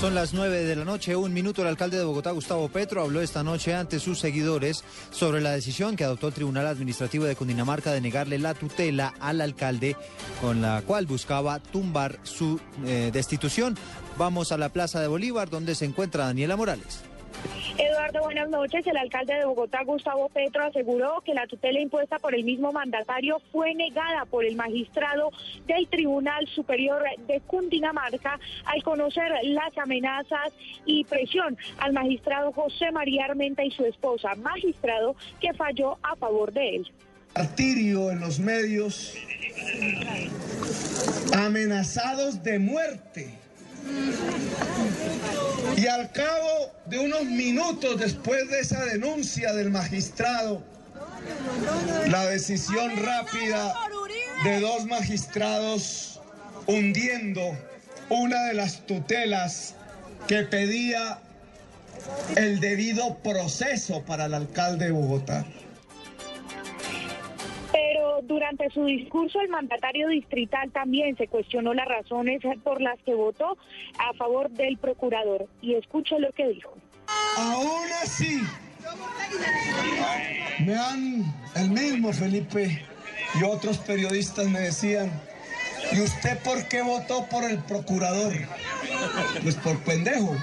Son las 9 de la noche, un minuto. El alcalde de Bogotá, Gustavo Petro, habló esta noche ante sus seguidores sobre la decisión que adoptó el Tribunal Administrativo de Cundinamarca de negarle la tutela al alcalde, con la cual buscaba tumbar su eh, destitución. Vamos a la Plaza de Bolívar, donde se encuentra Daniela Morales. Eduardo, buenas noches. El alcalde de Bogotá, Gustavo Petro, aseguró que la tutela impuesta por el mismo mandatario fue negada por el magistrado del Tribunal Superior de Cundinamarca al conocer las amenazas y presión al magistrado José María Armenta y su esposa, magistrado que falló a favor de él. Martirio en los medios, amenazados de muerte al cabo de unos minutos después de esa denuncia del magistrado, la decisión rápida de dos magistrados hundiendo una de las tutelas que pedía el debido proceso para el alcalde de Bogotá. Durante su discurso el mandatario distrital también se cuestionó las razones por las que votó a favor del procurador. Y escuche lo que dijo. Aún así, me han, el mismo Felipe y otros periodistas me decían, ¿y usted por qué votó por el procurador? Pues por pendejo.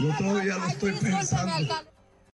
Yo todavía lo estoy pensando.